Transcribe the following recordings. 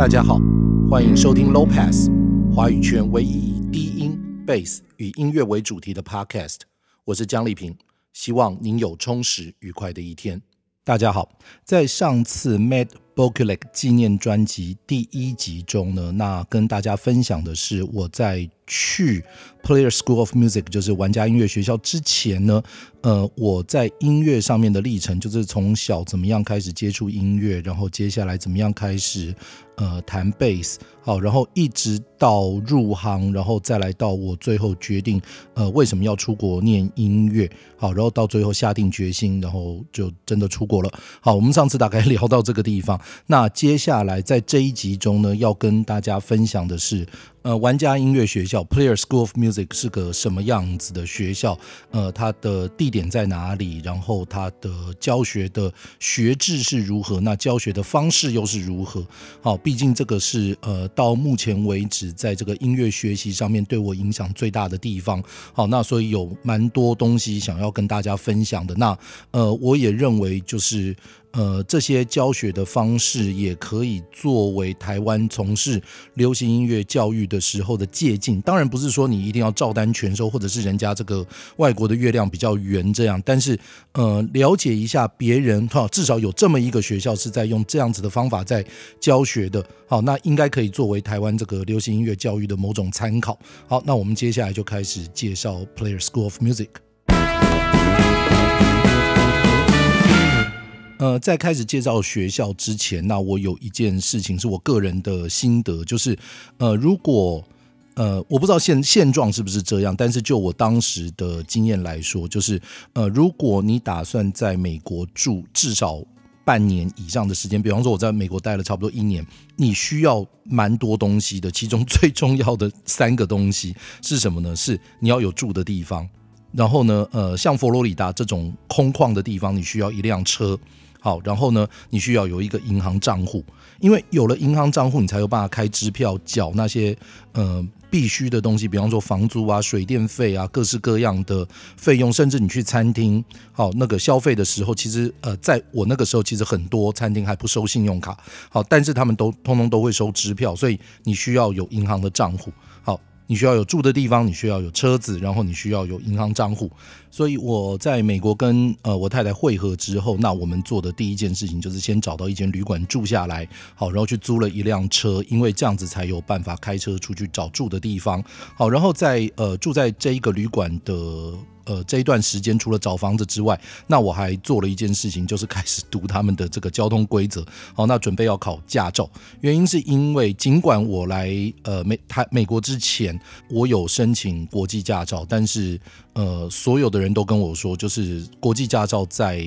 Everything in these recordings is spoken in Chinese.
大家好，欢迎收听 Low Pass 华语圈唯一以低音、Bass 与音乐为主题的 Podcast。我是江丽萍，希望您有充实愉快的一天。大家好，在上次 Matt Bochulic 纪念专辑第一集中呢，那跟大家分享的是我在去 Player School of Music，就是玩家音乐学校之前呢，呃，我在音乐上面的历程，就是从小怎么样开始接触音乐，然后接下来怎么样开始呃弹贝斯，好，然后一直到入行，然后再来到我最后决定呃为什么要出国念音乐，好，然后到最后下定决心，然后就真的出国了。好，我们上次大概 聊到这个地方，那接下来在这一集中呢，要跟大家分享的是。呃，玩家音乐学校 （Player School of Music） 是个什么样子的学校？呃，它的地点在哪里？然后它的教学的学制是如何？那教学的方式又是如何？好，毕竟这个是呃，到目前为止在这个音乐学习上面对我影响最大的地方。好，那所以有蛮多东西想要跟大家分享的。那呃，我也认为就是。呃，这些教学的方式也可以作为台湾从事流行音乐教育的时候的借鉴。当然不是说你一定要照单全收，或者是人家这个外国的月亮比较圆这样。但是，呃，了解一下别人哈，至少有这么一个学校是在用这样子的方法在教学的。好，那应该可以作为台湾这个流行音乐教育的某种参考。好，那我们接下来就开始介绍 Player School of Music。呃，在开始介绍学校之前，那我有一件事情是我个人的心得，就是呃，如果呃，我不知道现现状是不是这样，但是就我当时的经验来说，就是呃，如果你打算在美国住至少半年以上的时间，比方说我在美国待了差不多一年，你需要蛮多东西的，其中 最重要的三个东西是什么呢？是你要有住的地方，然后呢，呃，像佛罗里达这种空旷的地方，你需要一辆车。好，然后呢，你需要有一个银行账户，因为有了银行账户，你才有办法开支票、缴那些呃必须的东西，比方说房租啊、水电费啊、各式各样的费用，甚至你去餐厅，好，那个消费的时候，其实呃，在我那个时候，其实很多餐厅还不收信用卡，好，但是他们都通通都会收支票，所以你需要有银行的账户，你需要有住的地方，你需要有车子，然后你需要有银行账户。所以我在美国跟呃我太太会合之后，那我们做的第一件事情就是先找到一间旅馆住下来，好，然后去租了一辆车，因为这样子才有办法开车出去找住的地方，好，然后在呃住在这一个旅馆的。呃，这一段时间除了找房子之外，那我还做了一件事情，就是开始读他们的这个交通规则。好，那准备要考驾照，原因是因为尽管我来呃美台美国之前，我有申请国际驾照，但是。呃，所有的人都跟我说，就是国际驾照在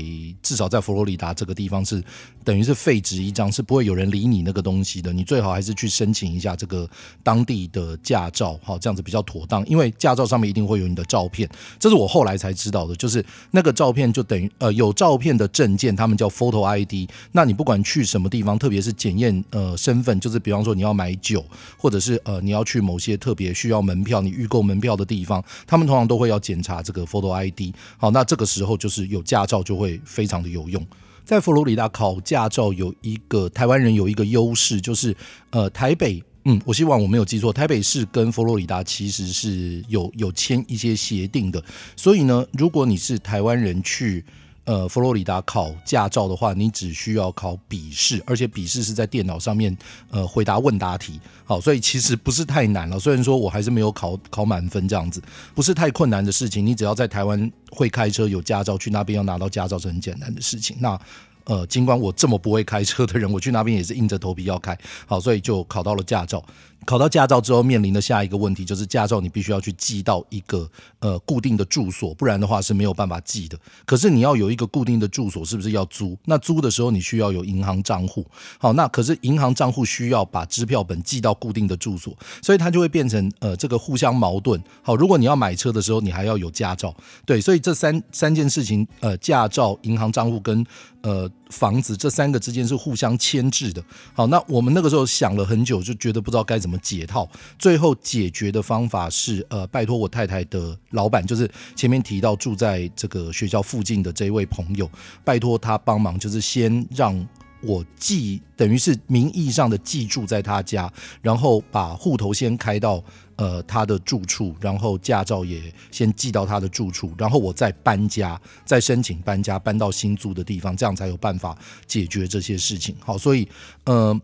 至少在佛罗里达这个地方是等于是废纸一张，是不会有人理你那个东西的。你最好还是去申请一下这个当地的驾照，好，这样子比较妥当。因为驾照上面一定会有你的照片，这是我后来才知道的。就是那个照片就等于呃有照片的证件，他们叫 Photo ID。那你不管去什么地方，特别是检验呃身份，就是比方说你要买酒，或者是呃你要去某些特别需要门票，你预购门票的地方，他们通常都会要检。查这个 photo ID，好，那这个时候就是有驾照就会非常的有用。在佛罗里达考驾照有一个台湾人有一个优势，就是呃台北，嗯，我希望我没有记错，台北市跟佛罗里达其实是有有签一些协定的，所以呢，如果你是台湾人去。呃，佛罗里达考驾照的话，你只需要考笔试，而且笔试是在电脑上面呃回答问答题，好，所以其实不是太难了。虽然说我还是没有考考满分这样子，不是太困难的事情。你只要在台湾会开车有驾照，去那边要拿到驾照是很简单的事情。那呃，尽管我这么不会开车的人，我去那边也是硬着头皮要开，好，所以就考到了驾照。考到驾照之后，面临的下一个问题就是驾照你必须要去寄到一个呃固定的住所，不然的话是没有办法寄的。可是你要有一个固定的住所，是不是要租？那租的时候你需要有银行账户。好，那可是银行账户需要把支票本寄到固定的住所，所以它就会变成呃这个互相矛盾。好，如果你要买车的时候，你还要有驾照，对，所以这三三件事情，呃，驾照、银行账户跟呃房子这三个之间是互相牵制的。好，那我们那个时候想了很久，就觉得不知道该怎么。解套，最后解决的方法是，呃，拜托我太太的老板，就是前面提到住在这个学校附近的这一位朋友，拜托他帮忙，就是先让我寄等于是名义上的寄住在他家，然后把户头先开到呃他的住处，然后驾照也先寄到他的住处，然后我再搬家，再申请搬家搬到新租的地方，这样才有办法解决这些事情。好，所以呃。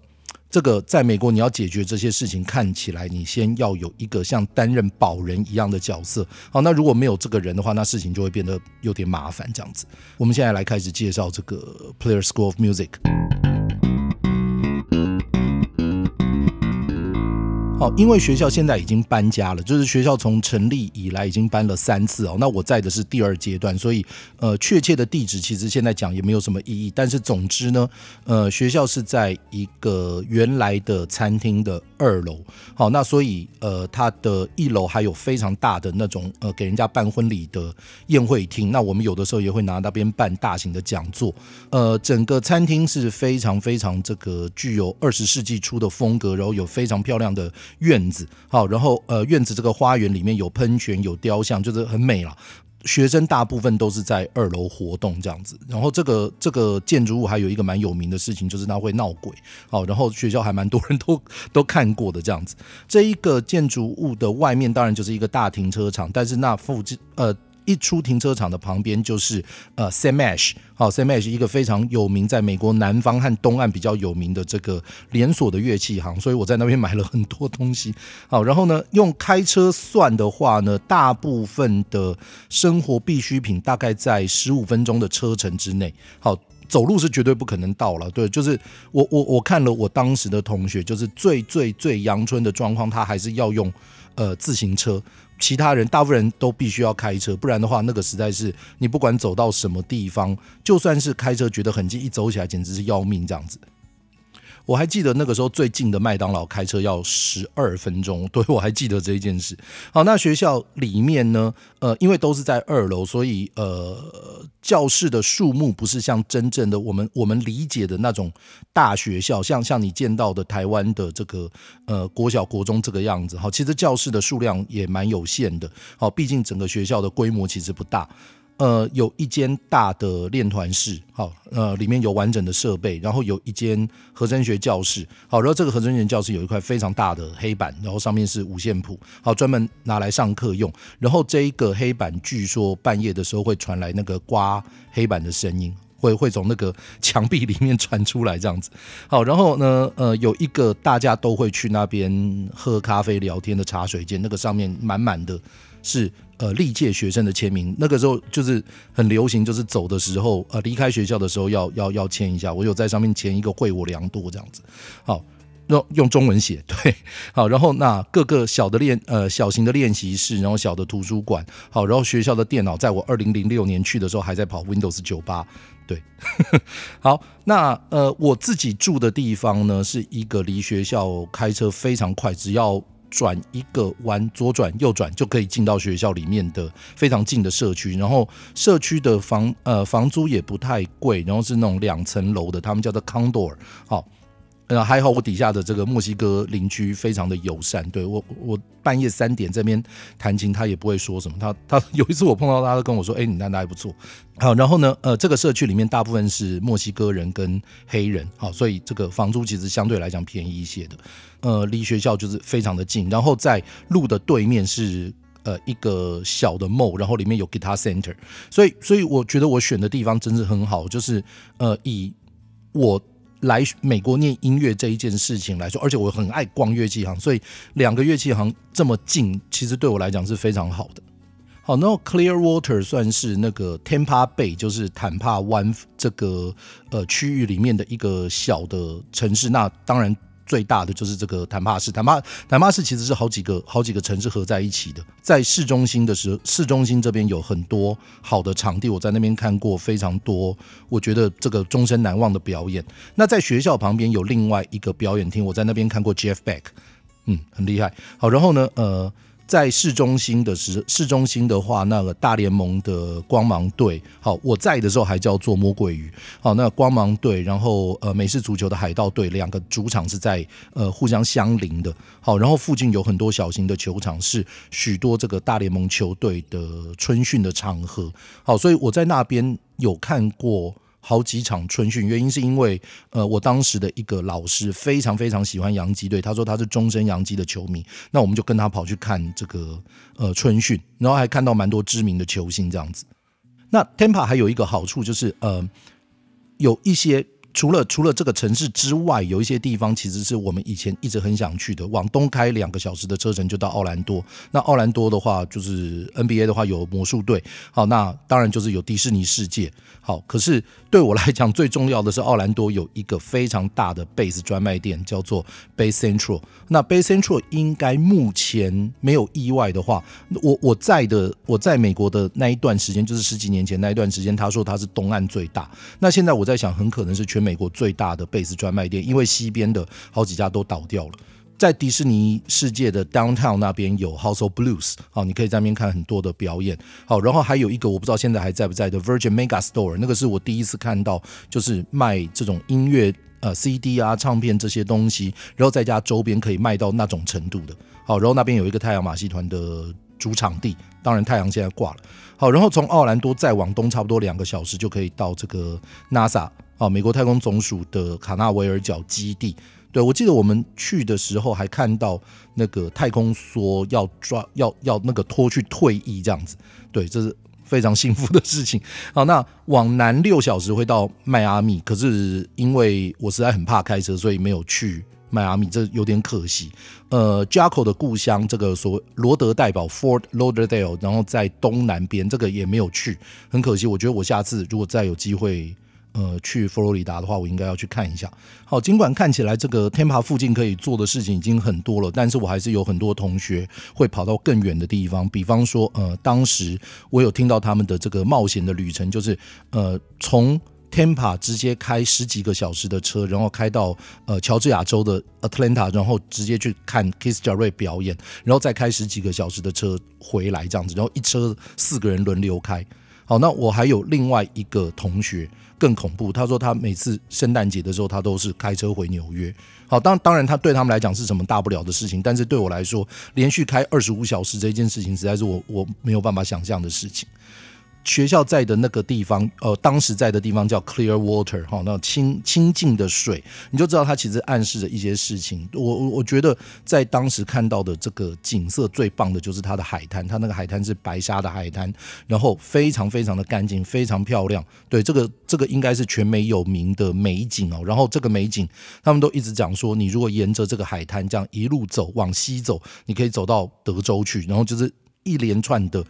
这个在美国，你要解决这些事情，看起来你先要有一个像担任保人一样的角色。好，那如果没有这个人的话，那事情就会变得有点麻烦。这样子，我们现在来开始介绍这个 Players School of Music。哦，因为学校现在已经搬家了，就是学校从成立以来已经搬了三次哦。那我在的是第二阶段，所以呃，确切的地址其实现在讲也没有什么意义。但是总之呢，呃，学校是在一个原来的餐厅的二楼。好，那所以呃，它的一楼还有非常大的那种呃，给人家办婚礼的宴会厅。那我们有的时候也会拿那边办大型的讲座。呃，整个餐厅是非常非常这个具有二十世纪初的风格，然后有非常漂亮的。院子好，然后呃，院子这个花园里面有喷泉，有雕像，就是很美了。学生大部分都是在二楼活动这样子。然后这个这个建筑物还有一个蛮有名的事情，就是它会闹鬼。好，然后学校还蛮多人都 都看过的这样子。这一个建筑物的外面当然就是一个大停车场，但是那附近呃。一出停车场的旁边就是呃 Sam Ash，好 Sam Ash 一个非常有名，在美国南方和东岸比较有名的这个连锁的乐器行，所以我在那边买了很多东西。好，然后呢，用开车算的话呢，大部分的生活必需品大概在十五分钟的车程之内。好，走路是绝对不可能到了。对，就是我我我看了我当时的同学，就是最最最阳春的状况，他还是要用呃自行车。其他人大部分人都必须要开车，不然的话，那个实在是你不管走到什么地方，就算是开车觉得很近，一走起来简直是要命这样子。我还记得那个时候最近的麦当劳开车要十二分钟，对，我还记得这一件事。好，那学校里面呢，呃，因为都是在二楼，所以呃，教室的数目不是像真正的我们我们理解的那种大学校，像像你见到的台湾的这个呃国小国中这个样子。好，其实教室的数量也蛮有限的。好，毕竟整个学校的规模其实不大。呃，有一间大的练团室，好，呃，里面有完整的设备，然后有一间和声学教室，好，然后这个和声学教室有一块非常大的黑板，然后上面是五线谱，好，专门拿来上课用。然后这一个黑板据说半夜的时候会传来那个刮黑板的声音，会会从那个墙壁里面传出来这样子。好，然后呢，呃，有一个大家都会去那边喝咖啡聊天的茶水间，那个上面满满的是。呃，历届学生的签名，那个时候就是很流行，就是走的时候，呃，离开学校的时候要要要签一下。我有在上面签一个“会我良多”这样子，好，用用中文写，对，好，然后那各个小的练呃小型的练习室，然后小的图书馆，好，然后学校的电脑，在我二零零六年去的时候还在跑 Windows 九八，对，好，那呃我自己住的地方呢，是一个离学校开车非常快，只要。转一个弯，左转右转就可以进到学校里面的非常近的社区，然后社区的房呃房租也不太贵，然后是那种两层楼的，他们叫做康多尔。好，呃还好我底下的这个墨西哥邻居非常的友善，对我我半夜三点这边弹琴，他也不会说什么。他他 有一次我碰到他，都跟我说：“哎，你那还不错。”好，然后呢，呃，这个社区里面大部分是墨西哥人跟黑人，好，所以这个房租其实相对来讲便宜一些的。呃，离学校就是非常的近，然后在路的对面是呃一个小的 mall，然后里面有 guitar center，所以所以我觉得我选的地方真是很好，就是呃以我来美国念音乐这一件事情来说，而且我很爱逛乐器行，所以两个乐器行这么近，其实对我来讲是非常好的。好，那 Clearwater 算是那个 Tampa Bay，就是坦帕湾这个呃区域里面的一个小的城市，那当然。最大的就是这个坦帕市，坦帕坦帕市其实是好几个好几个城市合在一起的。在市中心的时候，市中心这边有很多好的场地，我在那边看过非常多，我觉得这个终身难忘的表演。那在学校旁边有另外一个表演厅，我在那边看过 Jeff Beck，嗯，很厉害。好，然后呢，呃。在市中心的时，市中心的话，那个大联盟的光芒队，好，我在的时候还叫做魔鬼鱼，好，那光芒队，然后呃，美式足球的海盗队，两个主场是在呃互相相邻的，好，然后附近有很多小型的球场，是许多这个大联盟球队的春训的场合，好，所以我在那边有看过好几场春训，原因是因为呃，我当时的一个老师非常非常喜欢洋基队，他说他是终身洋基的球迷，那我们就跟他跑去看这个呃春训，然后还看到蛮多知名的球星这样子。那 Tampa 还有一个好处就是呃，有一些。除了除了这个城市之外，有一些地方其实是我们以前一直很想去的。往东开两个小时的车程就到奥兰多。那奥兰多的话，就是 NBA 的话有魔术队。好，那当然就是有迪士尼世界。好，可是对我来讲，最重要的是奥兰多有一个非常大的贝斯专卖店，叫做 Bay Central。那 Bay Central 应该目前没有意外的话，我我在的我在美国的那一段时间，就是十几年前那一段时间，他说他是东岸最大。那现在我在想，很可能是全。美国最大的贝斯专卖店，因为西边的好几家都倒掉了。在迪士尼世界的 Downtown 那边有 House of Blues，好，你可以在那边看很多的表演。好，然后还有一个我不知道现在还在不在的 Virgin Mega Store，那个是我第一次看到，就是卖这种音乐呃 CD 啊、唱片这些东西，然后再加周边可以卖到那种程度的。好，然后那边有一个太阳马戏团的主场地，当然太阳现在挂了。好，然后从奥兰多再往东差不多两个小时就可以到这个 NASA。啊，美国太空总署的卡纳维尔角基地，对，我记得我们去的时候还看到那个太空梭要抓要要那个拖去退役这样子，对，这是非常幸福的事情。好，那往南六小时会到迈阿密，可是因为我实在很怕开车，所以没有去迈阿密，这有点可惜。呃，Jaco 的故乡这个所罗德代堡 Fort Lauderdale，然后在东南边，这个也没有去，很可惜。我觉得我下次如果再有机会。呃，去佛罗里达的话，我应该要去看一下。好，尽管看起来这个 Tampa 附近可以做的事情已经很多了，但是我还是有很多同学会跑到更远的地方。比方说，呃，当时我有听到他们的这个冒险的旅程，就是呃，从 Tampa 直接开十几个小时的车，然后开到呃乔治亚州的 Atlanta，然后直接去看 Keith Jarrett 表演，然后再开十几个小时的车回来这样子，然后一车四个人轮流开。好，那我还有另外一个同学更恐怖。他说他每次圣诞节的时候，他都是开车回纽约。好，当当然他对他们来讲是什么大不了的事情，但是对我来说，连续开二十五小时这件事情，实在是我我没有办法想象的事情。学校在的那个地方，呃，当时在的地方叫 Clear Water，哈，那清清净的水，你就知道它其实暗示着一些事情。我我我觉得在当时看到的这个景色最棒的就是它的海滩，它那个海滩是白沙的海滩，然后非常非常的干净，非常漂亮。对，这个这个应该是全美有名的美景哦。然后这个美景，他们都一直讲说，你如果沿着这个海滩这样一路走，往西走，你可以走到德州去，然后就是一连串的。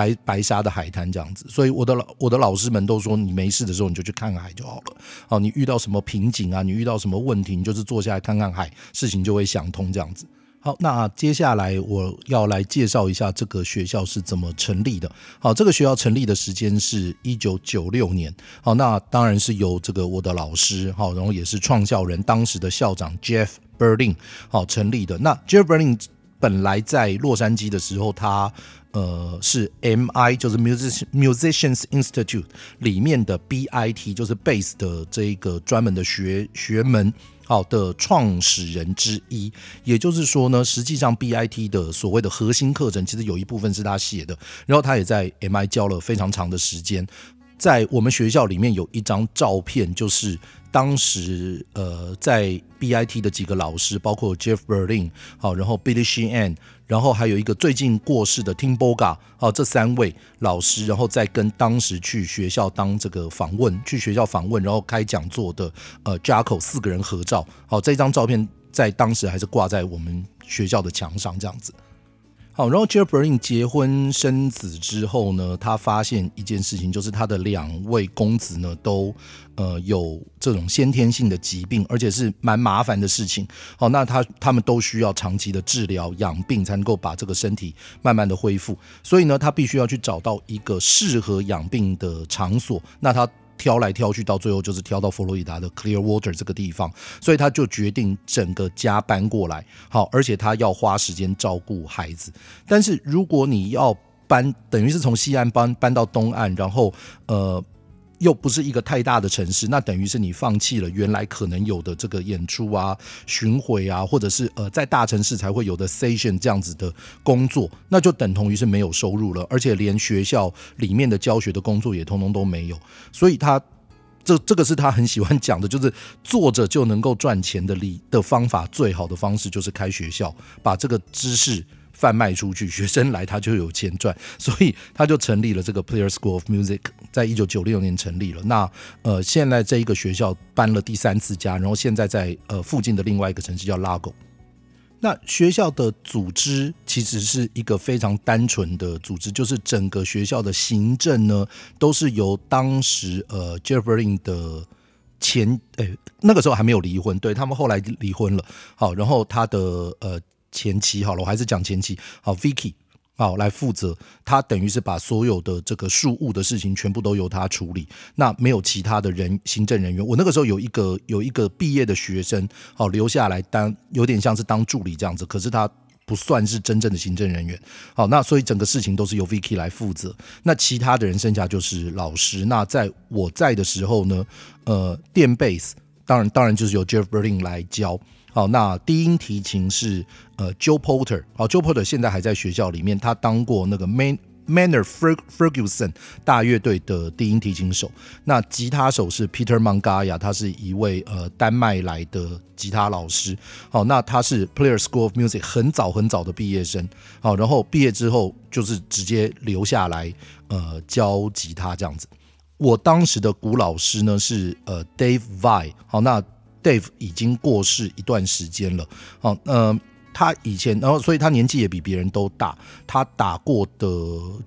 白白沙的海滩这样子，所以我的老我的老师们都说，你没事的时候你就去看海就好了。好，你遇到什么瓶颈啊，你遇到什么问题，你就是坐下来看看海，事情就会想通这样子。好，那接下来我要来介绍一下这个学校是怎么成立的。好，这个学校成立的时间是一九九六年。好，那当然是由这个我的老师，好，然后也是创校人，当时的校长 Jeff Berlin 好成立的。那 Jeff Berlin 本来在洛杉矶的时候，他呃，是 M.I. 就是 Music Musicians Institute 里面的 B.I.T. 就是 Bass 的这一个专门的学学门，好的创始人之一。也就是说呢，实际上 B.I.T. 的所谓的核心课程，其实有一部分是他写的。然后他也在 M.I. 教了非常长的时间。在我们学校里面有一张照片，就是当时呃，在 B.I.T. 的几个老师，包括 Jeff Berlin，好，然后 Billy Sheen，。然后还有一个最近过世的 Tim Boga，好，这三位老师，然后再跟当时去学校当这个访问，去学校访问，然后开讲座的呃 Jaco 四个人合照，好，这张照片在当时还是挂在我们学校的墙上这样子。好，然后 Jeffrey 结婚生子之后呢，他发现一件事情，就是他的两位公子呢都呃有这种先天性的疾病，而且是蛮麻烦的事情。好，那他他们都需要长期的治疗养病，才能够把这个身体慢慢的恢复。所以呢，他必须要去找到一个适合养病的场所。那他。挑来挑去，到最后就是挑到佛罗里达的 Clearwater 这个地方，所以他就决定整个家搬过来。好，而且他要花时间照顾孩子。但是如果你要搬，等于是从西岸搬搬到东岸，然后呃。又不是一个太大的城市，那等于是你放弃了原来可能有的这个演出啊、巡回啊，或者是呃在大城市才会有的 station 这样子的工作，那就等同于是没有收入了，而且连学校里面的教学的工作也通通都没有，所以他这这个是他很喜欢讲的，就是做着就能够赚钱的理的方法，最好的方式就是开学校，把这个知识贩卖出去，学生来他就有钱赚，所以他就成立了这个 Player School of Music，在一九九六年成立了。那呃，现在这一个学校搬了第三次家，然后现在在呃附近的另外一个城市叫 Lago。那学校的组织其实是一个非常单纯的组织，就是整个学校的行政呢，都是由当时呃 Jeff Berlin 的前诶那个时候还没有离婚，对，他们后来离婚了，好，然后他的呃前妻好了，我还是讲前妻，好 Vicky。好，来负责，他等于是把所有的这个事务的事情全部都由他处理，那没有其他的人行政人员。我那个时候有一个有一个毕业的学生，好留下来当有点像是当助理这样子，可是他不算是真正的行政人员。好，那所以整个事情都是由 Vicky 来负责，那其他的人剩下就是老师。那在我在的时候呢，呃，电贝斯当然当然就是由 Jeff Berlin 来教。好，那低音提琴是呃 Joe Porter，好 Joe Porter 现在还在学校里面，他当过那个 Man Maner Ferguson 大乐队的低音提琴手。那吉他手是 Peter Mangaya，他是一位呃丹麦来的吉他老师。好，那他是 Player School of Music 很早很早的毕业生。好，然后毕业之后就是直接留下来呃教吉他这样子。我当时的鼓老师呢是呃 Dave Vai。好，那 Dave 已经过世一段时间了，好，呃，他以前，然后所以他年纪也比别人都大，他打过的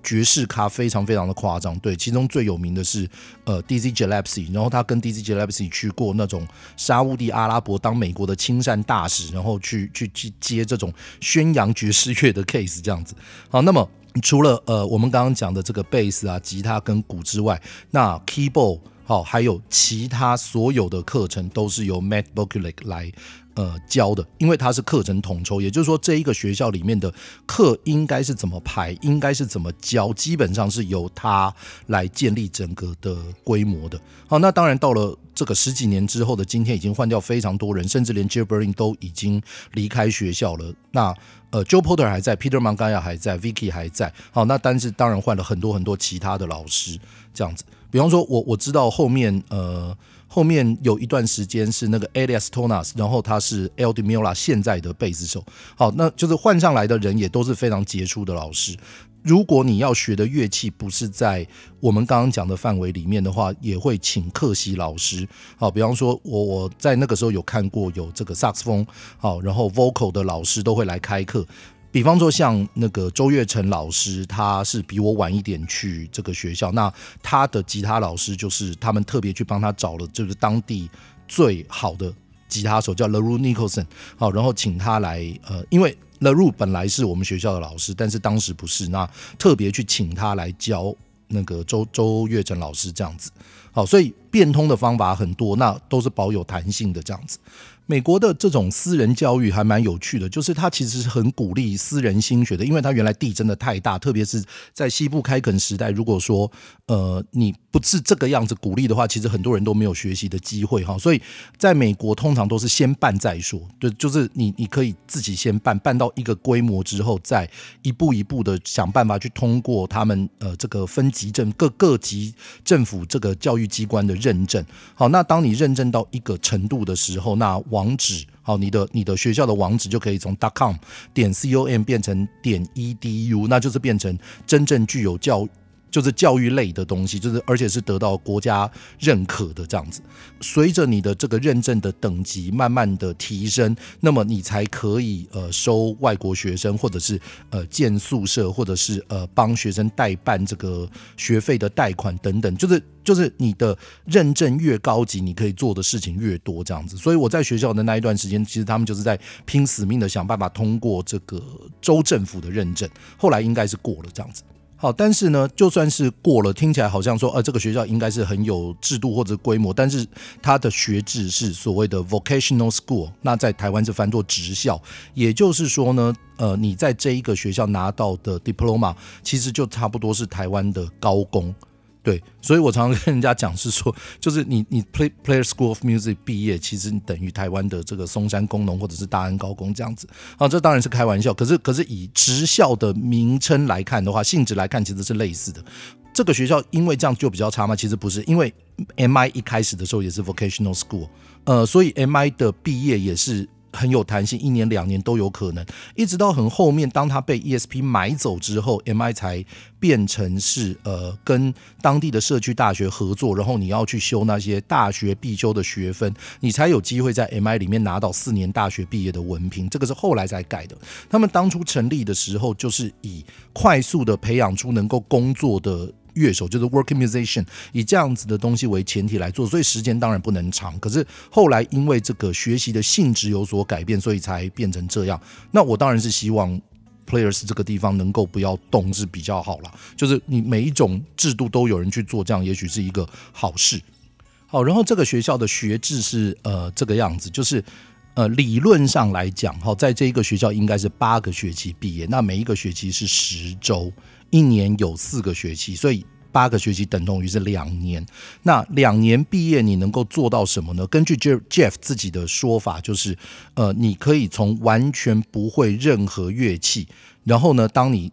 爵士咖非常非常的夸张，对，其中最有名的是呃 Dizzy Gillespie，然后他跟 Dizzy Gillespie 去过那种沙乌地阿拉伯当美国的亲善大使，然后去去去接这种宣扬爵士乐的 case 这样子，好，那么除了呃我们刚刚讲的这个贝斯啊、吉他跟鼓之外，那 keyboard。好，还有其他所有的课程都是由 Matt Bokulik 来呃教的，因为他是课程统筹，也就是说这一个学校里面的课应该是怎么排，应该是怎么教，基本上是由他来建立整个的规模的。好，那当然到了这个十几年之后的今天，已经换掉非常多人，甚至连 Jeff Berlin 都已经离开学校了。那呃，Joe Porter 还在，Peter Mangaya 还在，Vicky 还在。好，那但是当然换了很多很多其他的老师，这样子。比方说，我我知道后面呃后面有一段时间是那个 Elias Tonas，然后他是 e l d m i l a 现在的贝斯手。好，那就是换上来的人也都是非常杰出的老师。如果你要学的乐器不是在我们刚刚讲的范围里面的话，也会请客席老师。好，比方说我我在那个时候有看过有这个萨克斯风，好，然后 vocal 的老师都会来开课。比方说，像那个周月成老师，他是比我晚一点去这个学校。那他的吉他老师就是他们特别去帮他找了，就是当地最好的吉他手，叫 Leru Nicholson。好，然后请他来，呃，因为 Leru 本来是我们学校的老师，但是当时不是，那特别去请他来教那个周周月成老师这样子。好，所以变通的方法很多，那都是保有弹性的这样子。美国的这种私人教育还蛮有趣的，就是它其实是很鼓励私人心学的，因为它原来地真的太大，特别是在西部开垦时代，如果说呃你不是这个样子鼓励的话，其实很多人都没有学习的机会哈。所以在美国通常都是先办再说，对，就是你你可以自己先办，办到一个规模之后，再一步一步的想办法去通过他们呃这个分级政各各级政府这个教育机关的认证。好，那当你认证到一个程度的时候，那网址，好，你的你的学校的网址就可以从 .com 点 com 变成点 edu，那就是变成真正具有教育。就是教育类的东西，就是而且是得到国家认可的这样子。随着你的这个认证的等级慢慢的提升，那么你才可以呃收外国学生，或者是呃建宿舍，或者是呃帮学生代办这个学费的贷款等等。就是就是你的认证越高级，你可以做的事情越多这样子。所以我在学校的那一段时间，其实他们就是在拼死命的想办法通过这个州政府的认证。后来应该是过了这样子。好，但是呢，就算是过了，听起来好像说，呃，这个学校应该是很有制度或者规模，但是它的学制是所谓的 vocational school，那在台湾是翻做职校，也就是说呢，呃，你在这一个学校拿到的 diploma，其实就差不多是台湾的高工。对，所以我常常跟人家讲是说，就是你你 Play Player School of Music 毕业，其实你等于台湾的这个松山工农或者是大安高工这样子。啊，这当然是开玩笑，可是可是以职校的名称来看的话，性质来看其实是类似的。这个学校因为这样就比较差吗？其实不是，因为 MI 一开始的时候也是 vocational school，呃，所以 MI 的毕业也是。很有弹性，一年两年都有可能，一直到很后面，当他被 ESP 买走之后，MI 才变成是呃跟当地的社区大学合作，然后你要去修那些大学必修的学分，你才有机会在 MI 里面拿到四年大学毕业的文凭。这个是后来才改的。他们当初成立的时候，就是以快速的培养出能够工作的。乐手就是 working musician，以这样子的东西为前提来做，所以时间当然不能长。可是后来因为这个学习的性质有所改变，所以才变成这样。那我当然是希望 players 这个地方能够不要动是比较好了。就是你每一种制度都有人去做，这样也许是一个好事。好，然后这个学校的学制是呃这个样子，就是呃理论上来讲，哈，在这一个学校应该是八个学期毕业，那每一个学期是十周。一年有四个学期，所以八个学期等同于是两年。那两年毕业，你能够做到什么呢？根据 Jeff 自己的说法，就是呃，你可以从完全不会任何乐器，然后呢，当你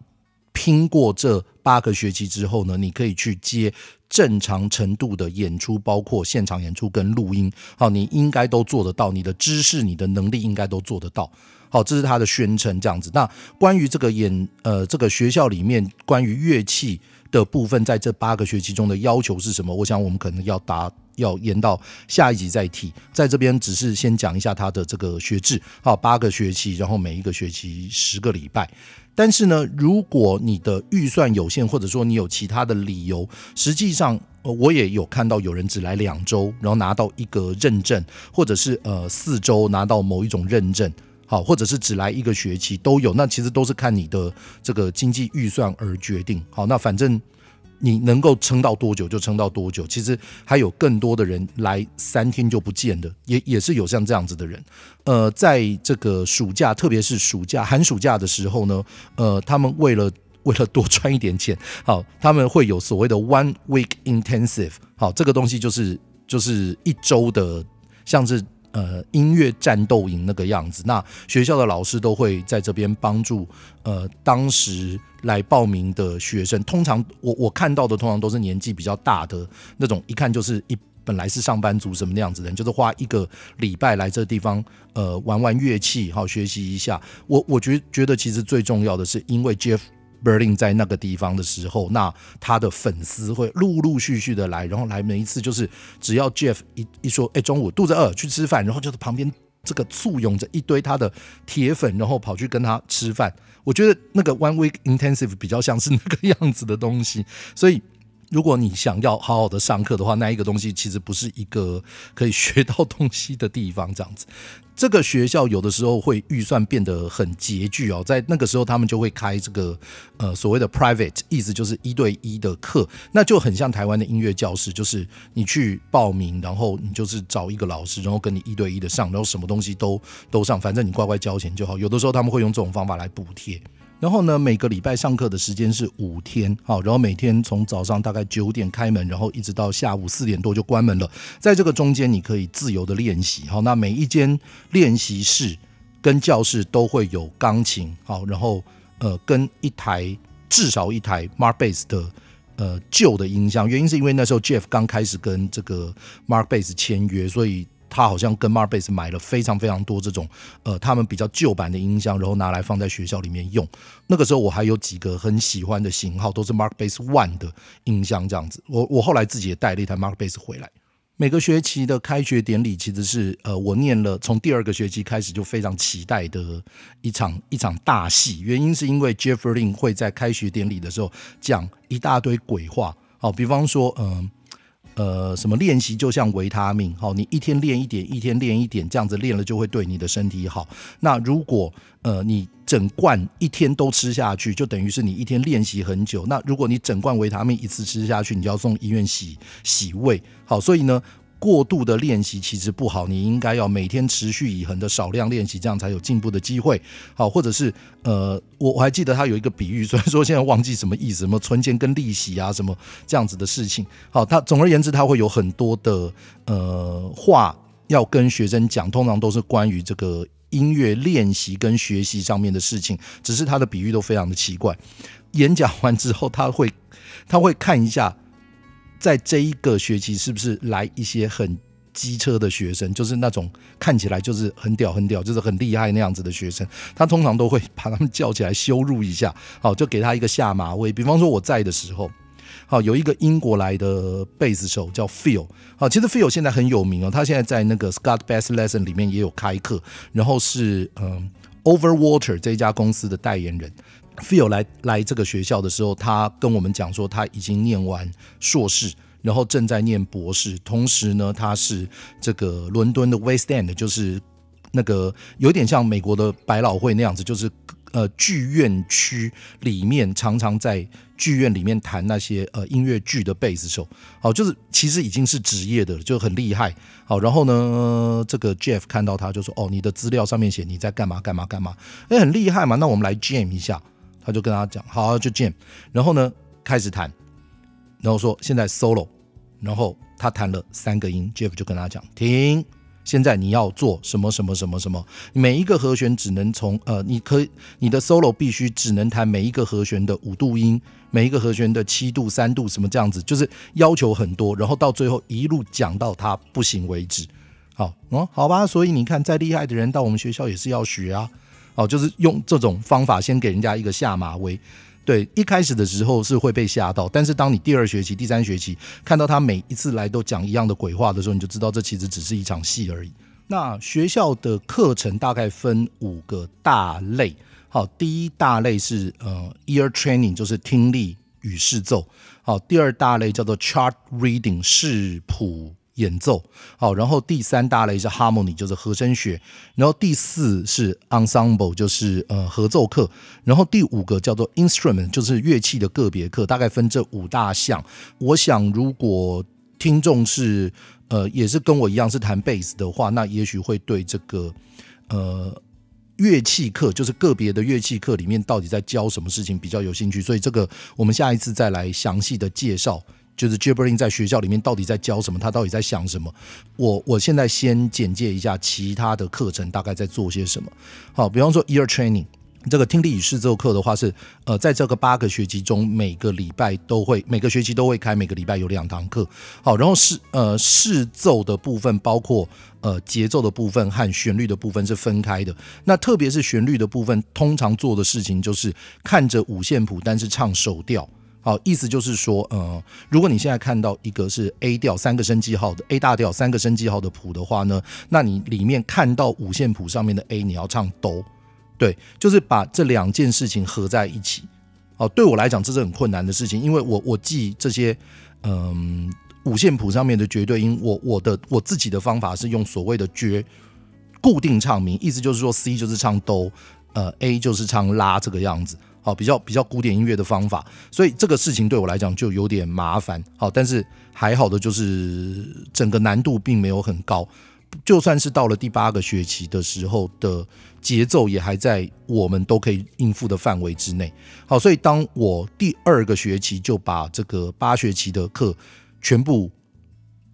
拼过这八个学期之后呢，你可以去接正常程度的演出，包括现场演出跟录音。好，你应该都做得到，你的知识、你的能力应该都做得到。好，这是他的宣称，这样子。那关于这个演呃，这个学校里面关于乐器的部分，在这八个学期中的要求是什么？我想我们可能要答，要延到下一集再提。在这边只是先讲一下他的这个学制。好，八个学期，然后每一个学期十个礼拜。但是呢，如果你的预算有限，或者说你有其他的理由，实际上，我也有看到有人只来两周，然后拿到一个认证，或者是呃四周拿到某一种认证。好，或者是只来一个学期都有，那其实都是看你的这个经济预算而决定。好，那反正你能够撑到多久就撑到多久。其实还有更多的人来三天就不见的，也也是有像这样子的人。呃，在这个暑假，特别是暑假、寒暑假的时候呢，呃，他们为了为了多赚一点钱，好，他们会有所谓的 one week intensive。好，这个东西就是就是一周的，像是。呃，音乐战斗营那个样子，那学校的老师都会在这边帮助。呃，当时来报名的学生，通常我我看到的通常都是年纪比较大的那种，一看就是一本来是上班族什么那样子的人，就是花一个礼拜来这地方，呃，玩玩乐器，好学习一下。我我觉觉得其实最重要的是，因为 Jeff。Berlin 在那个地方的时候，那他的粉丝会陆陆续续的来，然后来每一次就是只要 Jeff 一一说，哎，中午肚子饿去吃饭，然后就是旁边这个簇拥着一堆他的铁粉，然后跑去跟他吃饭。我觉得那个 One Week Intensive 比较像是那个样子的东西，所以。如果你想要好好的上课的话，那一个东西其实不是一个可以学到东西的地方。这样子，这个学校有的时候会预算变得很拮据哦，在那个时候他们就会开这个呃所谓的 private，意思就是一对一的课，那就很像台湾的音乐教室，就是你去报名，然后你就是找一个老师，然后跟你一对一的上，然后什么东西都都上，反正你乖乖交钱就好。有的时候他们会用这种方法来补贴。然后呢，每个礼拜上课的时间是五天，好，然后每天从早上大概九点开门，然后一直到下午四点多就关门了。在这个中间，你可以自由的练习，好，那每一间练习室跟教室都会有钢琴，好，然后呃，跟一台至少一台 Mark Bass 的呃旧的音箱，原因是因为那时候 Jeff 刚开始跟这个 Mark Bass 签约，所以。他好像跟 Mark Bass 买了非常非常多这种呃，他们比较旧版的音箱，然后拿来放在学校里面用。那个时候我还有几个很喜欢的型号，都是 Markbase One 的音箱这样子。我我后来自己也带了一台 Markbase 回来。每个学期的开学典礼其实是呃，我念了从第二个学期开始就非常期待的一场一场大戏。原因是因为 Jeff Lynne 会在开学典礼的时候讲一大堆鬼话，好，比方说嗯。呃，什么练习就像维他命，好，你一天练一点，一天练一点，这样子练了就会对你的身体好。那如果呃你整罐一天都吃下去，就等于是你一天练习很久。那如果你整罐维他命一次吃下去，你就要送医院洗洗胃。好，所以呢。过度的练习其实不好，你应该要每天持续以恒的少量练习，这样才有进步的机会。好，或者是呃，我我还记得他有一个比喻，虽然说现在忘记什么意思，什么存钱跟利息啊，什么这样子的事情。好，他总而言之，他会有很多的呃话要跟学生讲，通常都是关于这个音乐练习跟学习上面的事情，只是他的比喻都非常的奇怪。演讲完之后，他会他会看一下，在这一个学期是不是来一些很机车的学生，就是那种看起来就是很屌很屌，就是很厉害那样子的学生，他通常都会把他们叫起来羞辱一下，好，就给他一个下马威。比方说我在的时候，好，有一个英国来的贝斯手叫 Phil，好，其实 Phil 现在很有名哦，他现在在那个 Scott Bass Lesson 里面也有开课，然后是嗯 Overwater 这一家公司的代言人。Phil 来来这个学校的时候，他跟我们讲说他已经念完硕士。然后正在念博士，同时呢，他是这个伦敦的 West End，就是那个有点像美国的百老汇那样子，就是呃剧院区里面常常在剧院里面弹那些呃音乐剧的贝斯手，好，就是其实已经是职业的，就很厉害。好，然后呢，这个 Jeff 看到他就说：“哦，你的资料上面写你在干嘛干嘛干嘛，哎，很厉害嘛，那我们来 jam 一下。”他就跟他讲：“好，就 jam。”然后呢，开始弹。然后说现在 solo，然后他弹了三个音，Jeff 就跟他讲停，现在你要做什么什么什么什么，每一个和弦只能从呃，你可以你的 solo 必须只能弹每一个和弦的五度音，每一个和弦的七度、三度什么这样子，就是要求很多，然后到最后一路讲到他不行为止。好，嗯，好吧，所以你看再厉害的人到我们学校也是要学啊，哦，就是用这种方法先给人家一个下马威。对，一开始的时候是会被吓到，但是当你第二学期、第三学期看到他每一次来都讲一样的鬼话的时候，你就知道这其实只是一场戏而已。那学校的课程大概分五个大类，好，第一大类是呃 ear training，就是听力与视奏，好，第二大类叫做 chart reading，视谱。演奏好，然后第三大类是 harmony，就是和声学，然后第四是 ensemble，就是呃合奏课，然后第五个叫做 instrument，就是乐器的个别课，大概分这五大项。我想如果听众是呃也是跟我一样是弹贝斯的话，那也许会对这个呃乐器课，就是个别的乐器课里面到底在教什么事情比较有兴趣，所以这个我们下一次再来详细的介绍。就是 Jibberling 在学校里面到底在教什么？他到底在想什么？我我现在先简介一下其他的课程大概在做些什么。好，比方说 Ear Training 这个听力与视奏课的话是，呃，在这个八个学期中，每个礼拜都会，每个学期都会开，每个礼拜有两堂课。好，然后是呃视奏的部分包括呃节奏的部分和旋律的部分是分开的。那特别是旋律的部分，通常做的事情就是看着五线谱，但是唱手调。好，意思就是说，呃，如果你现在看到一个是 A 调三个升记号的 A 大调三个升记号的谱的话呢，那你里面看到五线谱上面的 A，你要唱哆，对，就是把这两件事情合在一起。哦，对我来讲这是很困难的事情，因为我我记这些，嗯，五线谱上面的绝对音，我我的我自己的方法是用所谓的绝固定唱名，意思就是说 C 就是唱哆，呃，A 就是唱拉这个样子。好，比较比较古典音乐的方法，所以这个事情对我来讲就有点麻烦。好，但是还好的就是整个难度并没有很高，就算是到了第八个学期的时候的节奏也还在我们都可以应付的范围之内。好，所以当我第二个学期就把这个八学期的课全部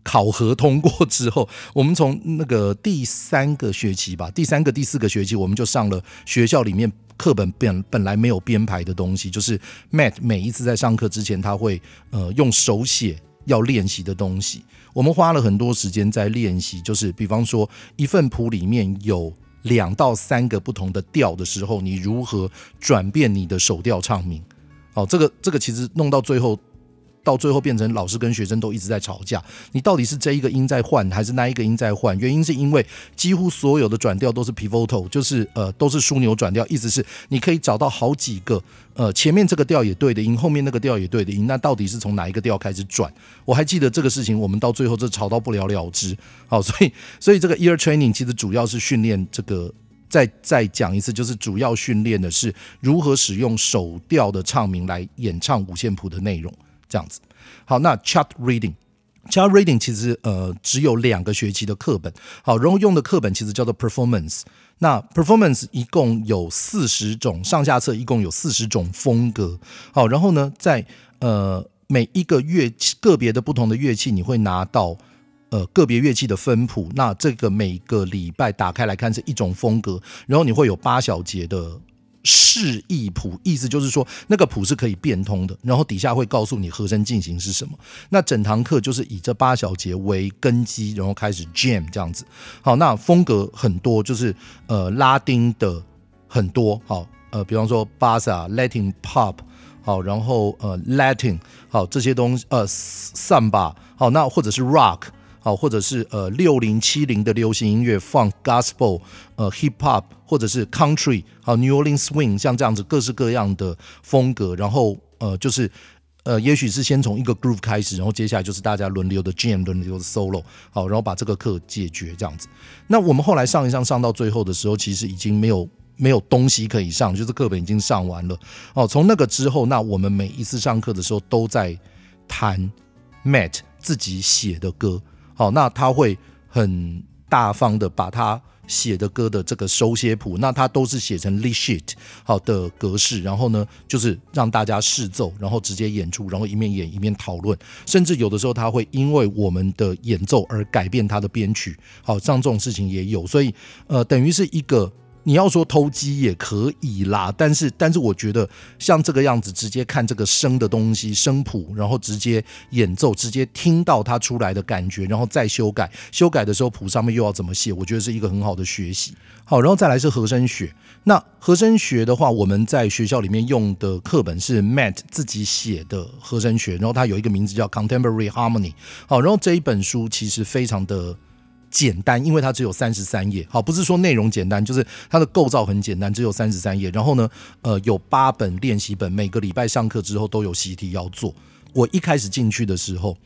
考核通过之后，我们从那个第三个学期吧，第三个、第四个学期我们就上了学校里面。课本本本来没有编排的东西，就是 Matt 每一次在上课之前，他会呃用手写要练习的东西。我们花了很多时间在练习，就是比方说一份谱里面有两到三个不同的调的时候，你如何转变你的手调唱名？哦，这个这个其实弄到最后。到最后变成老师跟学生都一直在吵架，你到底是这一个音在换还是那一个音在换？原因是因为几乎所有的转调都是 pivotal，就是呃都是枢纽转调，意思是你可以找到好几个呃前面这个调也对的音，后面那个调也对的音，那到底是从哪一个调开始转？我还记得这个事情，我们到最后就吵到不了了之。好，所以所以这个 ear training 其实主要是训练这个，再再讲一次，就是主要训练的是如何使用手调的唱名来演唱五线谱的内容。这样子，好，那 chart reading，chart reading 其实呃只有两个学期的课本，好，然后用的课本其实叫做 performance。那 performance 一共有四十种，上下册一共有四十种风格，好，然后呢，在呃每一个乐器个别的不同的乐器，你会拿到呃个别乐器的分谱，那这个每个礼拜打开来看是一种风格，然后你会有八小节的。示意谱，意思就是说那个谱是可以变通的，然后底下会告诉你和声进行是什么。那整堂课就是以这八小节为根基，然后开始 jam 这样子。好，那风格很多，就是呃拉丁的很多，好，呃比方说 Bossa、Latin Pop，好，然后呃 Latin，好这些东西，呃 Samba，好，那或者是 Rock。好，或者是呃六零七零的流行音乐放、Gospel、呃 Hip Hop，或者是 Country，好 New Orleans Swing，像这样子各式各样的风格，然后呃就是呃也许是先从一个 groove 开始，然后接下来就是大家轮流的 jam，轮流的 solo，好，然后把这个课解决这样子。那我们后来上一上上到最后的时候，其实已经没有没有东西可以上，就是课本已经上完了。哦，从那个之后，那我们每一次上课的时候都在弹 Matt 自己写的歌。好，那他会很大方的把他写的歌的这个收写谱，那他都是写成 l e s h i t 好的格式，然后呢，就是让大家试奏，然后直接演出，然后一面演一面讨论，甚至有的时候他会因为我们的演奏而改变他的编曲，好，像这种事情也有，所以呃，等于是一个。你要说偷鸡也可以啦，但是但是我觉得像这个样子，直接看这个声的东西声谱，然后直接演奏，直接听到它出来的感觉，然后再修改，修改的时候谱上面又要怎么写，我觉得是一个很好的学习。好，然后再来是和声学。那和声学的话，我们在学校里面用的课本是 Matt 自己写的和声学，然后它有一个名字叫 Contemporary Harmony。好，然后这一本书其实非常的。简单，因为它只有三十三页。好，不是说内容简单，就是它的构造很简单，只有三十三页。然后呢，呃，有八本练习本，每个礼拜上课之后都有习题要做。我一开始进去的时候。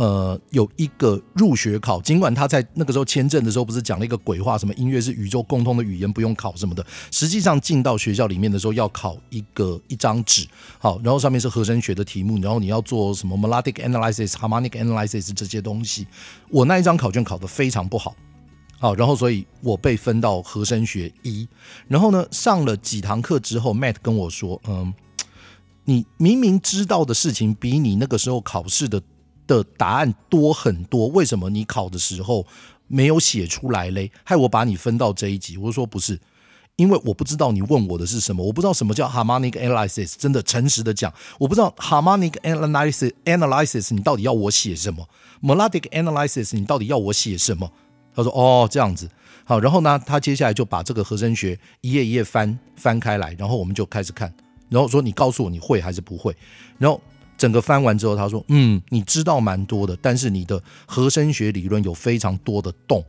呃，有一个入学考，尽管他在那个时候签证的时候不是讲了一个鬼话，什么音乐是宇宙共通的语言，不用考什么的。实际上进到学校里面的时候，要考一个一张纸，好，然后上面是和声学的题目，然后你要做什么 melodic analysis、harmonic analysis 这些东西。我那一张考卷考得非常不好，好，然后所以我被分到和声学一。然后呢，上了几堂课之后，Matt 跟我说，嗯，你明明知道的事情比你那个时候考试的。的答案多很多，为什么你考的时候没有写出来嘞？害我把你分到这一级。我说不是，因为我不知道你问我的是什么，我不知道什么叫 harmonic analysis。真的，诚实的讲，我不知道 harmonic analysis analysis 你到底要我写什么？melodic analysis 你到底要我写什么？他说哦，这样子好，然后呢，他接下来就把这个和声学一页一页翻翻开来，然后我们就开始看，然后说你告诉我你会还是不会，然后。整个翻完之后，他说：“嗯，你知道蛮多的，但是你的和声学理论有非常多的洞。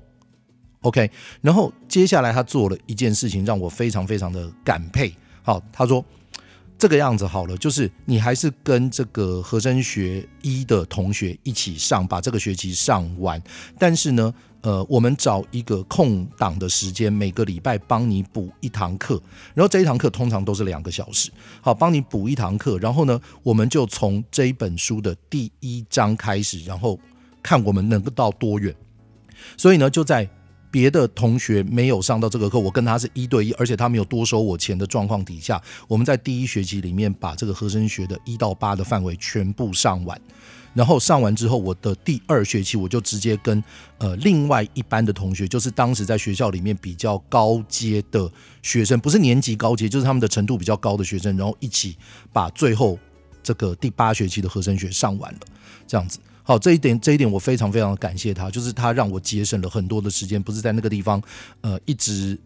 ”OK，然后接下来他做了一件事情，让我非常非常的感佩。好，他说：“这个样子好了，就是你还是跟这个和声学一的同学一起上，把这个学期上完。但是呢。”呃，我们找一个空档的时间，每个礼拜帮你补一堂课，然后这一堂课通常都是两个小时，好，帮你补一堂课，然后呢，我们就从这本书的第一章开始，然后看我们能够到多远。所以呢，就在别的同学没有上到这个课，我跟他是一对一，而且他没有多收我钱的状况底下，我们在第一学期里面把这个和声学的一到八的范围全部上完。然后上完之后，我的第二学期我就直接跟呃另外一班的同学，就是当时在学校里面比较高阶的学生，不是年级高阶，就是他们的程度比较高的学生，然后一起把最后这个第八学期的和声学上完了，这样子。好，这一点这一点我非常非常的感谢他，就是他让我节省了很多的时间，不是在那个地方呃一直。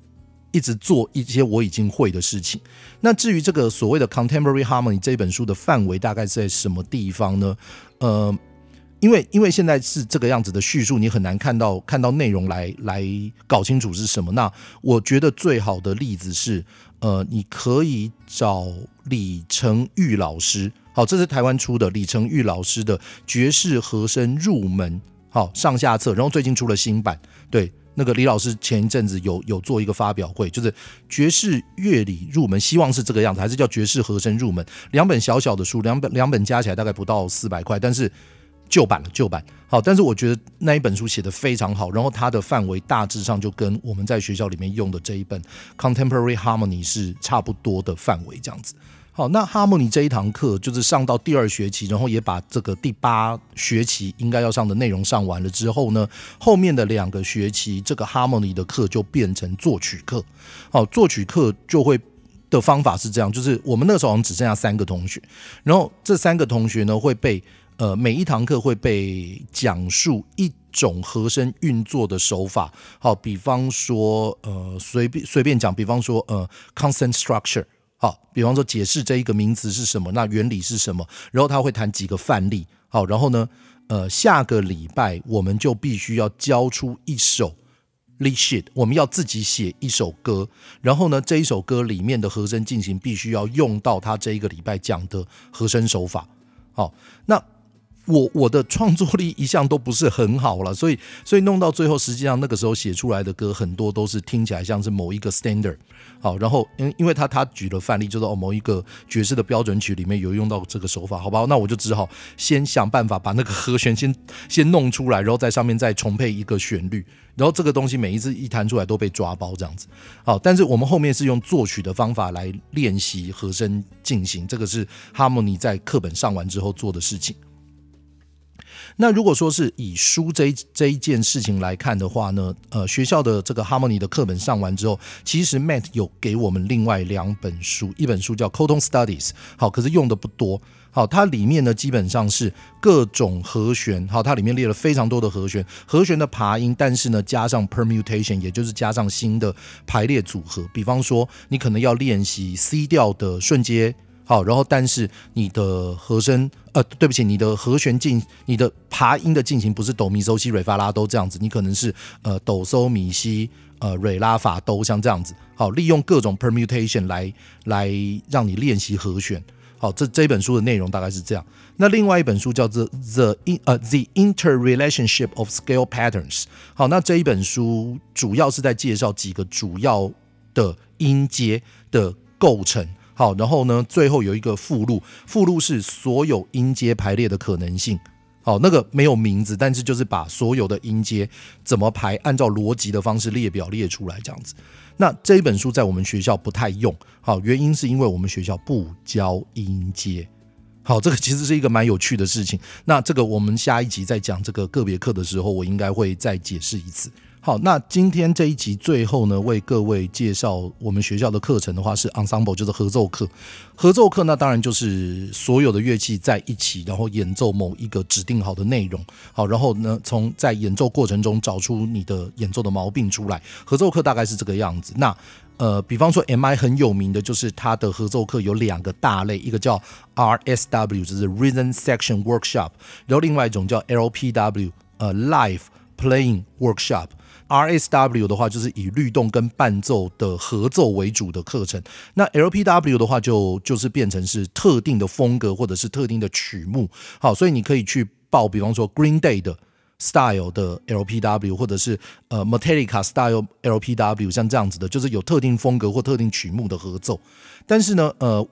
一直做一些我已经会的事情。那至于这个所谓的 Contemporary Harmony 这本书的范围大概在什么地方呢？呃，因为因为现在是这个样子的叙述，你很难看到看到内容来来搞清楚是什么。那我觉得最好的例子是，呃，你可以找李成玉老师。好，这是台湾出的李成玉老师的爵士和声入门，好上下册，然后最近出了新版，对。那个李老师前一阵子有有做一个发表会，就是爵士乐理入门，希望是这个样子，还是叫爵士和声入门？两本小小的书，两本两本加起来大概不到四百块，但是旧版了，旧版好，但是我觉得那一本书写的非常好，然后它的范围大致上就跟我们在学校里面用的这一本 Contemporary Harmony 是差不多的范围，这样子。好，那 Harmony 这一堂课就是上到第二学期，然后也把这个第八学期应该要上的内容上完了之后呢，后面的两个学期这个 Harmony 的课就变成作曲课。好，作曲课就会的方法是这样，就是我们那时候好像只剩下三个同学，然后这三个同学呢会被呃每一堂课会被讲述一种和声运作的手法，好，比方说呃随便随便讲，比方说呃 consonant structure，好，比方说解释这一个名词是什么，那原理是什么，然后他会谈几个范例，好，然后呢呃下个礼拜我们就必须要交出一首。lead sheet，我们要自己写一首歌，然后呢，这一首歌里面的和声进行必须要用到他这一个礼拜讲的和声手法。好，那。我我的创作力一向都不是很好了，所以所以弄到最后，实际上那个时候写出来的歌很多都是听起来像是某一个 standard，好，然后因因为他他举了范例，就是哦某一个爵士的标准曲里面有用到这个手法，好吧，那我就只好先想办法把那个和弦先 先弄出来，然后在上面再重配一个旋律，然后这个东西每一次一弹出来都被抓包这样子，好，但是我们后面是用作曲的方法来练习和声进行，这个是哈姆尼在课本上完之后做的事情。那如果说是以书这这一件事情来看的话呢，呃，学校的这个 Harmony 的课本上完之后，其实 Matt 有给我们另外两本书，一本书叫 Cotton Studies，好，可是用的不多，好，它里面呢基本上是各种和弦，好，它里面列了非常多的和弦，和弦的爬音，但是呢加上 permutation，也就是加上新的排列组合，比方说你可能要练习 C 调的瞬间。好，然后但是你的和声，呃，对不起，你的和弦进，你的爬音的进行不是哆咪嗦西瑞发拉哆这样子，你可能是呃哆嗦咪西呃瑞拉法哆像这样子。好，利用各种 permutation 来来让你练习和弦。好，这这本书的内容大概是这样。那另外一本书叫做 The In 呃 The Interrelationship of Scale Patterns。好，那这一本书主要是在介绍几个主要的音阶的构成。好，然后呢，最后有一个附录，附录是所有音阶排列的可能性。好，那个没有名字，但是就是把所有的音阶怎么排，按照逻辑的方式列表列出来这样子。那这一本书在我们学校不太用，好，原因是因为我们学校不教音阶。好，这个其实是一个蛮有趣的事情。那这个我们下一集在讲这个个别课的时候，我应该会再解释一次。好，那今天这一集最后呢，为各位介绍我们学校的课程的话是 ensemble，就是合奏课。合奏课那当然就是所有的乐器在一起，然后演奏某一个指定好的内容。好，然后呢，从在演奏过程中找出你的演奏的毛病出来。合奏课大概是这个样子。那呃，比方说 MI 很有名的就是它的合奏课有两个大类，一个叫 RSW，就是 Rhythm Section Workshop，然后另外一种叫 LPW，呃，Live Playing Workshop。RSW 的话就是以律动跟伴奏的合奏为主的课程，那 LPW 的话就就是变成是特定的风格或者是特定的曲目，好，所以你可以去报，比方说 Green Day 的 Style 的 LPW，或者是呃 Metallica Style LPW，像这样子的，就是有特定风格或特定曲目的合奏。但是呢，呃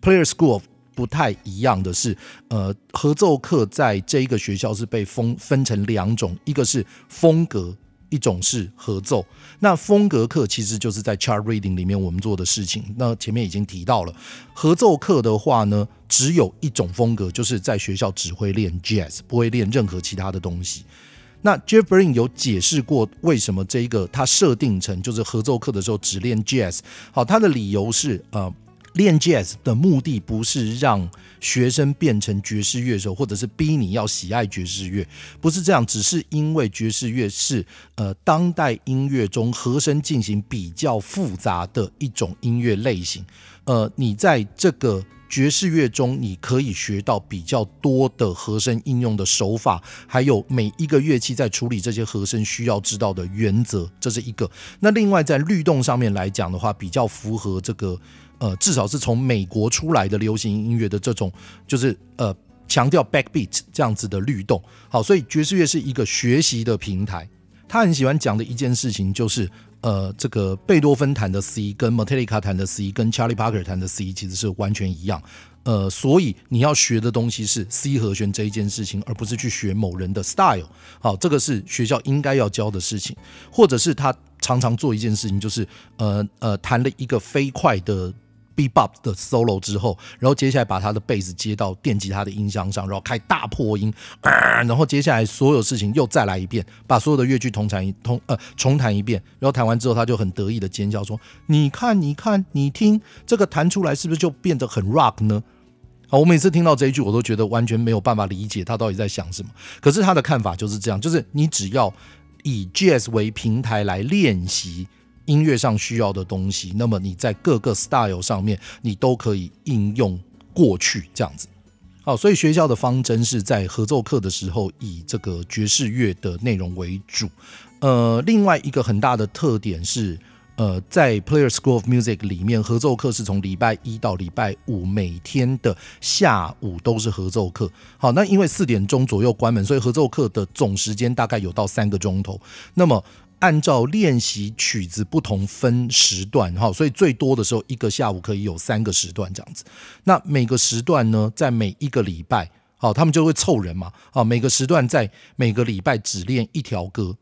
，Player School 不太一样的是，呃，合奏课在这一个学校是被分分成两种，一个是风格。一种是合奏，那风格课其实就是在 chart reading 里面我们做的事情。那前面已经提到了，合奏课的话呢，只有一种风格，就是在学校只会练 jazz，不会练任何其他的东西。那 Jeff Brin 有解释过为什么这一个他设定成就是合奏课的时候只练 jazz。好，他的理由是呃。练 JS 的目的不是让学生变成爵士乐手，或者是逼你要喜爱爵士乐，不是这样，只是因为爵士乐是呃当代音乐中和声进行比较复杂的一种音乐类型。呃，你在这个爵士乐中，你可以学到比较多的和声应用的手法，还有每一个乐器在处理这些和声需要知道的原则，这是一个。那另外在律动上面来讲的话，比较符合这个。呃，至少是从美国出来的流行音乐的这种，就是呃强调 backbeat 这样子的律动。好，所以爵士乐是一个学习的平台。他很喜欢讲的一件事情就是，呃，这个贝多芬弹的 C 跟 Metallica 弹的 C 跟 Charlie Parker 弹的 C 其实是完全一样。呃，所以你要学的东西是 C 和弦这一件事情，而不是去学某人的 style。好，这个是学校应该要教的事情，或者是他常常做一件事情，就是呃呃弹了一个飞快的。Bebop 的 solo 之后，然后接下来把他的贝斯接到电吉他的音箱上，然后开大破音，呃，然后接下来所有事情又再来一遍，把所有的乐句同弹一通呃重弹一遍，然后弹完之后他就很得意的尖叫说：“你看，你看，你听这个弹出来是不是就变得很 rock 呢？”好，我每次听到这一句，我都觉得完全没有办法理解他到底在想什么。可是他的看法就是这样，就是你只要以 jazz 为平台来练习。音乐上需要的东西，那么你在各个 style 上面，你都可以应用过去这样子。好，所以学校的方针是在合奏课的时候以这个爵士乐的内容为主。呃，另外一个很大的特点是，呃，在 Player School of Music 里面，合奏课是从礼拜一到礼拜五每天的下午都是合奏课。好，那因为四点钟左右关门，所以合奏课的总时间大概有到三个钟头。那么按照练习曲子不同分时段，哈，所以最多的时候一个下午可以有三个时段这样子。那每个时段呢，在每一个礼拜，好，他们就会凑人嘛，啊，每个时段在每个礼拜只练一条歌，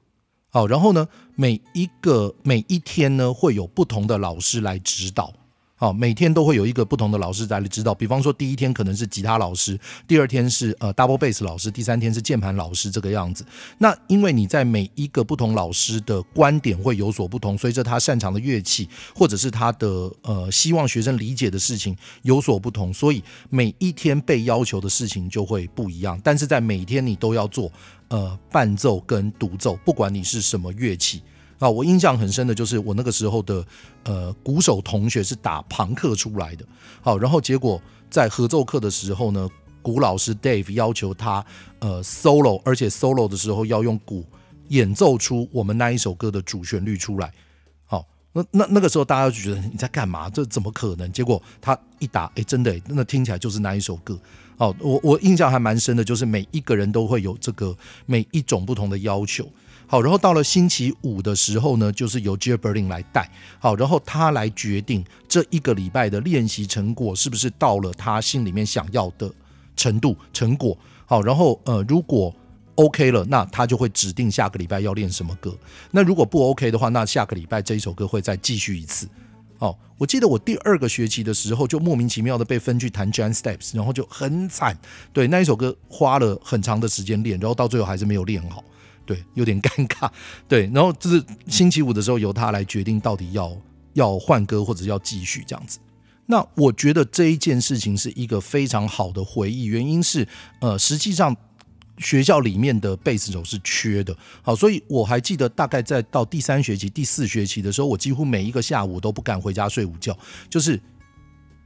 好，然后呢，每一个每一天呢，会有不同的老师来指导。好，每天都会有一个不同的老师在来指导。比方说，第一天可能是吉他老师，第二天是呃 double bass 老师，第三天是键盘老师这个样子。那因为你在每一个不同老师的观点会有所不同，随着他擅长的乐器或者是他的呃希望学生理解的事情有所不同，所以每一天被要求的事情就会不一样。但是在每天你都要做呃伴奏跟独奏，不管你是什么乐器。啊，我印象很深的就是我那个时候的呃鼓手同学是打庞克出来的，好，然后结果在合奏课的时候呢，鼓老师 Dave 要求他呃 solo，而且 solo 的时候要用鼓演奏出我们那一首歌的主旋律出来，好，那那那个时候大家就觉得你在干嘛？这怎么可能？结果他一打，哎，真的，那听起来就是那一首歌。好，我我印象还蛮深的，就是每一个人都会有这个每一种不同的要求。好，然后到了星期五的时候呢，就是由 j e r Berlin 来带。好，然后他来决定这一个礼拜的练习成果是不是到了他心里面想要的程度成果。好，然后呃，如果 OK 了，那他就会指定下个礼拜要练什么歌。那如果不 OK 的话，那下个礼拜这一首歌会再继续一次。好，我记得我第二个学期的时候就莫名其妙的被分去弹 Giant Steps，然后就很惨。对，那一首歌花了很长的时间练，然后到最后还是没有练好。对，有点尴尬。对，然后就是星期五的时候，由他来决定到底要要换歌或者要继续这样子。那我觉得这一件事情是一个非常好的回忆，原因是呃，实际上学校里面的贝斯手是缺的。好，所以我还记得大概在到第三学期、第四学期的时候，我几乎每一个下午都不敢回家睡午觉，就是。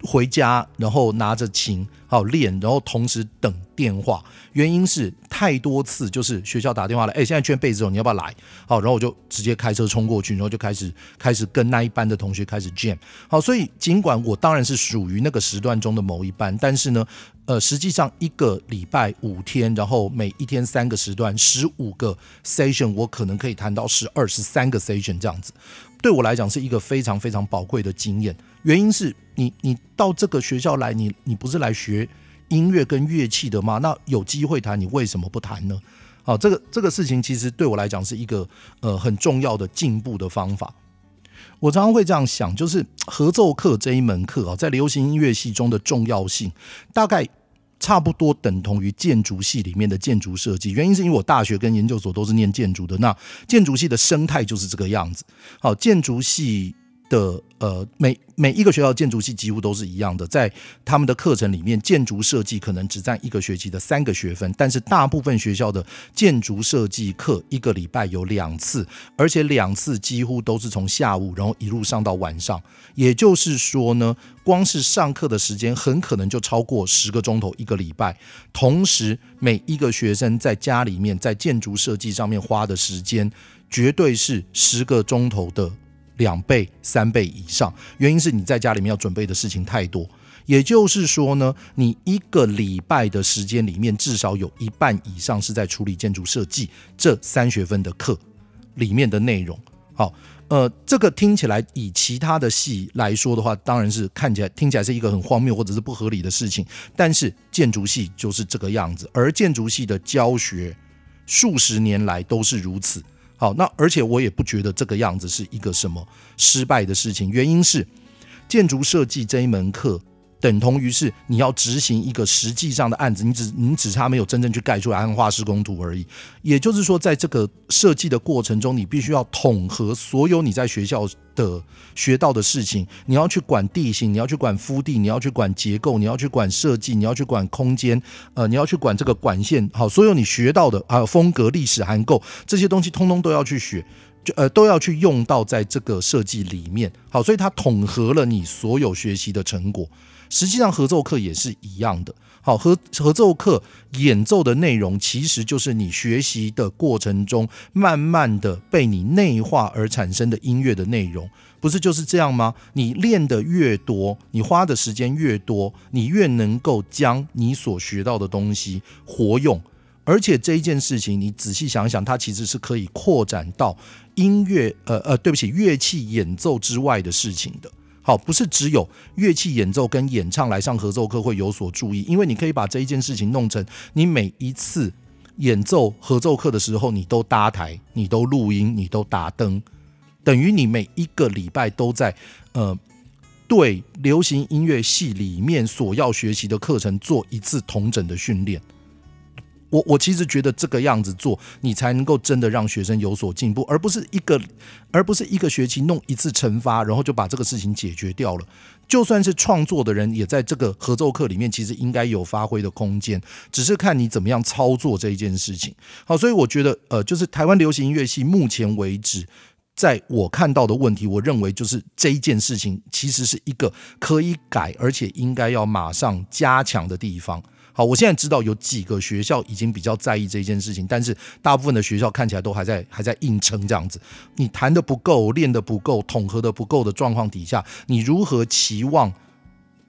回家，然后拿着琴，好练，然后同时等电话。原因是太多次，就是学校打电话来，哎，现在缺贝斯手，你要不要来？好，然后我就直接开车冲过去，然后就开始开始跟那一班的同学开始卷。好，所以尽管我当然是属于那个时段中的某一班，但是呢，呃，实际上一个礼拜五天，然后每一天三个时段，十五个 session，我可能可以谈到十二、十三个 session 这样子。对我来讲是一个非常非常宝贵的经验。原因是你，你到这个学校来，你你不是来学音乐跟乐器的吗？那有机会弹，你为什么不弹呢？好，这个这个事情其实对我来讲是一个呃很重要的进步的方法。我常常会这样想，就是合奏课这一门课啊，在流行音乐系中的重要性，大概。差不多等同于建筑系里面的建筑设计，原因是因为我大学跟研究所都是念建筑的，那建筑系的生态就是这个样子。好，建筑系。的呃，每每一个学校建筑系几乎都是一样的，在他们的课程里面，建筑设计可能只占一个学期的三个学分，但是大部分学校的建筑设计课一个礼拜有两次，而且两次几乎都是从下午然后一路上到晚上，也就是说呢，光是上课的时间很可能就超过十个钟头一个礼拜，同时每一个学生在家里面在建筑设计上面花的时间绝对是十个钟头的。两倍、三倍以上，原因是你在家里面要准备的事情太多。也就是说呢，你一个礼拜的时间里面，至少有一半以上是在处理建筑设计这三学分的课里面的内容。好，呃，这个听起来以其他的系来说的话，当然是看起来听起来是一个很荒谬或者是不合理的事情。但是建筑系就是这个样子，而建筑系的教学数十年来都是如此。好，那而且我也不觉得这个样子是一个什么失败的事情。原因是建筑设计这一门课。等同于是你要执行一个实际上的案子，你只你只差没有真正去盖出来和画施工图而已。也就是说，在这个设计的过程中，你必须要统合所有你在学校的学到的事情。你要去管地形，你要去管敷地，你要去管结构，你要去管设计，你要去管空间，呃，你要去管这个管线。好，所有你学到的还有风格、历史、涵构这些东西，通通都要去学，就呃都要去用到在这个设计里面。好，所以它统合了你所有学习的成果。实际上合奏课也是一样的。好，合合奏课演奏的内容，其实就是你学习的过程中，慢慢的被你内化而产生的音乐的内容，不是就是这样吗？你练得越多，你花的时间越多，你越能够将你所学到的东西活用。而且这一件事情，你仔细想想，它其实是可以扩展到音乐，呃呃，对不起，乐器演奏之外的事情的。好，不是只有乐器演奏跟演唱来上合奏课会有所注意，因为你可以把这一件事情弄成你每一次演奏合奏课的时候，你都搭台，你都录音，你都打灯，等于你每一个礼拜都在呃对流行音乐系里面所要学习的课程做一次同整的训练。我我其实觉得这个样子做，你才能够真的让学生有所进步，而不是一个，而不是一个学期弄一次惩罚，然后就把这个事情解决掉了。就算是创作的人，也在这个合奏课里面，其实应该有发挥的空间，只是看你怎么样操作这一件事情。好，所以我觉得，呃，就是台湾流行音乐系目前为止，在我看到的问题，我认为就是这一件事情其实是一个可以改，而且应该要马上加强的地方。好，我现在知道有几个学校已经比较在意这件事情，但是大部分的学校看起来都还在还在硬撑这样子。你弹得不够，练得不够，统合得不够的状况底下，你如何期望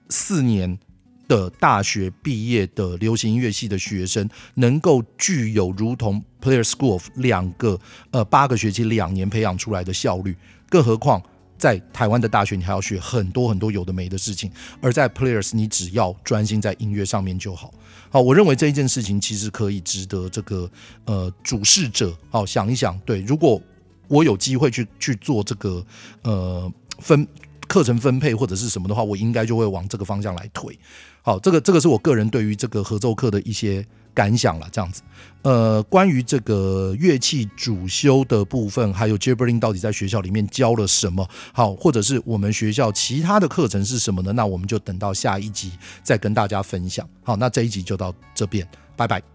四年的大学毕业的流行音乐系的学生能够具有如同 Player School of 两个呃八个学期两年培养出来的效率？更何况。在台湾的大学，你还要学很多很多有的没的事情；而在 Players，你只要专心在音乐上面就好。好，我认为这一件事情其实可以值得这个呃主事者好想一想。对，如果我有机会去去做这个呃分课程分配或者是什么的话，我应该就会往这个方向来推。好，这个这个是我个人对于这个合奏课的一些。感想了，这样子，呃，关于这个乐器主修的部分，还有 Jaybird 到底在学校里面教了什么？好，或者是我们学校其他的课程是什么呢？那我们就等到下一集再跟大家分享。好，那这一集就到这边，拜拜。